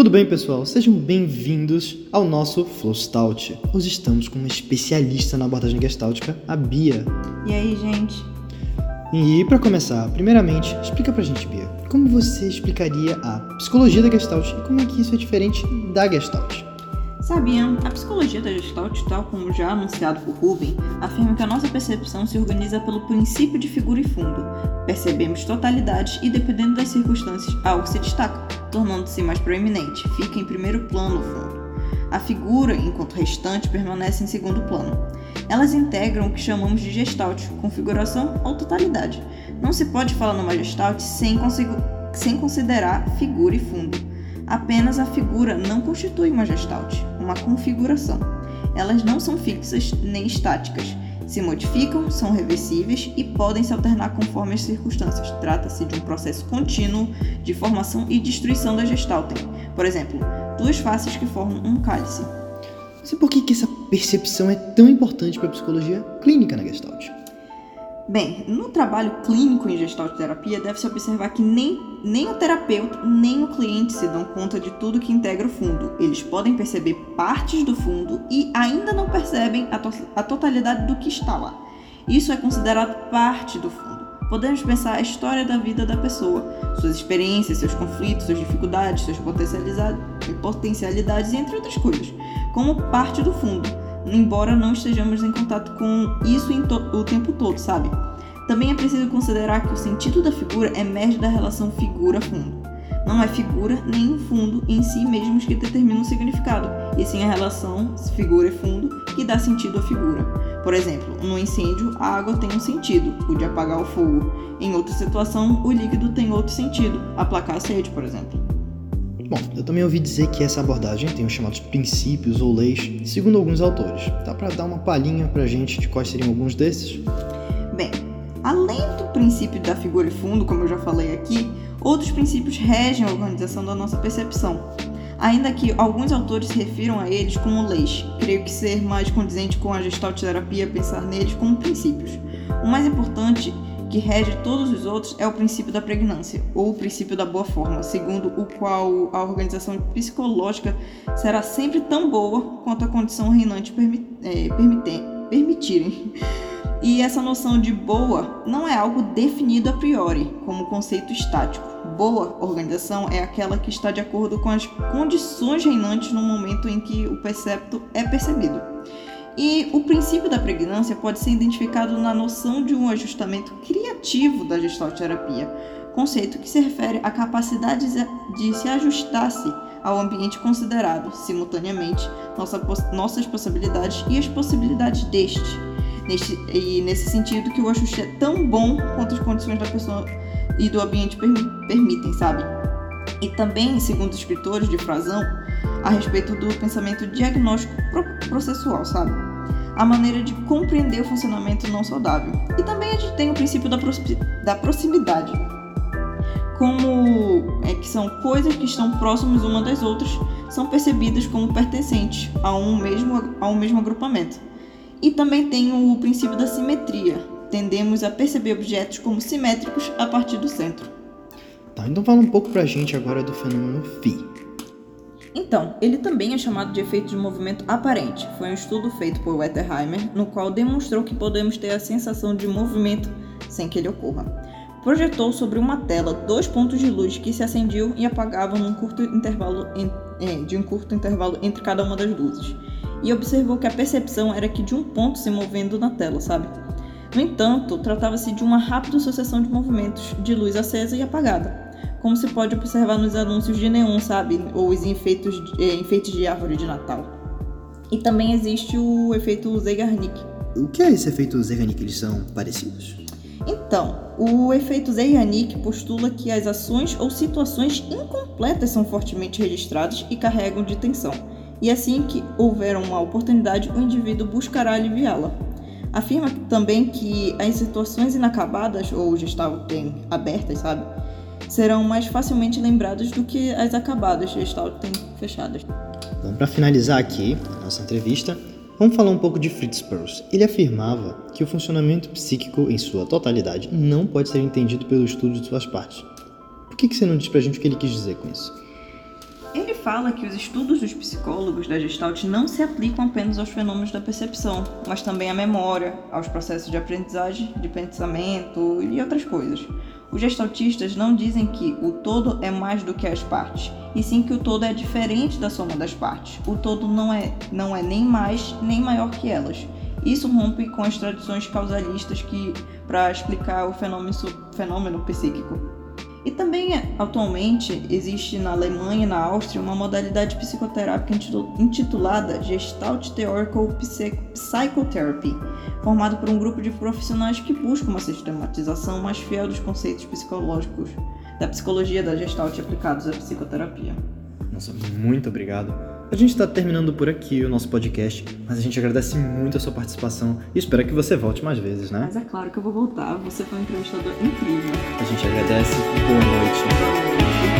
Tudo bem, pessoal? Sejam bem-vindos ao nosso Flow Stout. Hoje estamos com uma especialista na abordagem gestáltica, a Bia. E aí, gente? E para começar, primeiramente, explica pra gente, Bia, como você explicaria a psicologia da Gestalt e como é que isso é diferente da Gestalt? Sabiam, a psicologia da Gestalt, tal como já anunciado por Ruben, afirma que a nossa percepção se organiza pelo princípio de figura e fundo. Percebemos totalidades e, dependendo das circunstâncias, algo se destaca, tornando-se mais proeminente, fica em primeiro plano o fundo. A figura, enquanto restante, permanece em segundo plano. Elas integram o que chamamos de gestalt, configuração ou totalidade. Não se pode falar numa gestalt sem, sem considerar figura e fundo. Apenas a figura não constitui uma gestalt, uma configuração. Elas não são fixas nem estáticas. Se modificam, são reversíveis e podem se alternar conforme as circunstâncias. Trata-se de um processo contínuo de formação e destruição da gestaltem. Por exemplo, duas faces que formam um cálice. Mas por que, que essa percepção é tão importante para a psicologia clínica na Gestalt? Bem, no trabalho clínico em gestalt terapia, deve-se observar que nem, nem o terapeuta nem o cliente se dão conta de tudo que integra o fundo. Eles podem perceber partes do fundo e ainda não percebem a, to a totalidade do que está lá. Isso é considerado parte do fundo. Podemos pensar a história da vida da pessoa, suas experiências, seus conflitos, suas dificuldades, suas potencialidades, entre outras coisas, como parte do fundo embora não estejamos em contato com isso o tempo todo, sabe? Também é preciso considerar que o sentido da figura emerge da relação figura-fundo. Não é figura nem o fundo em si mesmos que determinam o significado, e sim a relação figura e fundo que dá sentido à figura. Por exemplo, no incêndio, a água tem um sentido, o de apagar o fogo. Em outra situação, o líquido tem outro sentido, aplacar a sede, por exemplo. Bom, eu também ouvi dizer que essa abordagem tem os chamados princípios ou leis, segundo alguns autores. Dá para dar uma palhinha pra gente de quais seriam alguns desses? Bem, além do princípio da figura e fundo, como eu já falei aqui, outros princípios regem a organização da nossa percepção. Ainda que alguns autores se refiram a eles como leis, creio que ser mais condizente com a gestalt terapia pensar neles como princípios. O mais importante que rege todos os outros é o princípio da pregnância, ou o princípio da boa forma, segundo o qual a organização psicológica será sempre tão boa quanto a condição reinante permi é, permitirem. E essa noção de boa não é algo definido a priori, como conceito estático. Boa organização é aquela que está de acordo com as condições reinantes no momento em que o percepto é percebido. E o princípio da pregnância pode ser identificado na noção de um ajustamento criativo da gestalterapia, conceito que se refere à capacidade de se ajustar-se ao ambiente considerado, simultaneamente, nossa, nossas possibilidades e as possibilidades deste. Neste, e nesse sentido que o ajuste é tão bom quanto as condições da pessoa e do ambiente permi permitem, sabe? E também, segundo os escritores de Frazão, a respeito do pensamento diagnóstico processual, sabe? A maneira de compreender o funcionamento não saudável. E também a gente tem o princípio da, da proximidade, como é que são coisas que estão próximas uma das outras, são percebidas como pertencentes a um mesmo, a um mesmo agrupamento. E também tem o princípio da simetria. Tendemos a perceber objetos como simétricos a partir do centro. Tá, então fala um pouco pra gente agora do fenômeno Phi. Então, ele também é chamado de efeito de movimento aparente. Foi um estudo feito por Wetterheimer, no qual demonstrou que podemos ter a sensação de movimento sem que ele ocorra. Projetou sobre uma tela dois pontos de luz que se acendiam e apagavam num curto intervalo é, de um curto intervalo entre cada uma das luzes. E observou que a percepção era que de um ponto se movendo na tela, sabe? No entanto, tratava-se de uma rápida sucessão de movimentos de luz acesa e apagada como se pode observar nos anúncios de neon, sabe? Ou os enfeites, eh, enfeites de árvore de Natal. E também existe o efeito Zeigarnik. O que é esse efeito Zeigarnik? Eles são parecidos? Então, o efeito Zeigarnik postula que as ações ou situações incompletas são fortemente registradas e carregam de tensão. E assim que houver uma oportunidade, o indivíduo buscará aliviá-la. Afirma também que as situações inacabadas ou já estavam bem abertas, sabe? Serão mais facilmente lembradas do que as acabadas de Stalten fechadas. Bom, para finalizar aqui a nossa entrevista, vamos falar um pouco de Fritz Perls. Ele afirmava que o funcionamento psíquico em sua totalidade não pode ser entendido pelo estudo de suas partes. Por que, que você não diz pra gente o que ele quis dizer com isso? Fala que os estudos dos psicólogos da Gestalt não se aplicam apenas aos fenômenos da percepção, mas também à memória, aos processos de aprendizagem, de pensamento e outras coisas. Os gestaltistas não dizem que o todo é mais do que as partes, e sim que o todo é diferente da soma das partes. O todo não é, não é nem mais nem maior que elas. Isso rompe com as tradições causalistas que para explicar o fenômeno, fenômeno psíquico. E também, atualmente, existe na Alemanha e na Áustria uma modalidade psicoterápica intitulada Gestalt Theoretical Psychotherapy, formada por um grupo de profissionais que buscam uma sistematização mais fiel dos conceitos psicológicos da psicologia da Gestalt aplicados à psicoterapia. Nossa, muito obrigado. A gente está terminando por aqui o nosso podcast, mas a gente agradece muito a sua participação e espera que você volte mais vezes, né? Mas é claro que eu vou voltar, você foi um entrevistador incrível. A gente agradece, boa noite.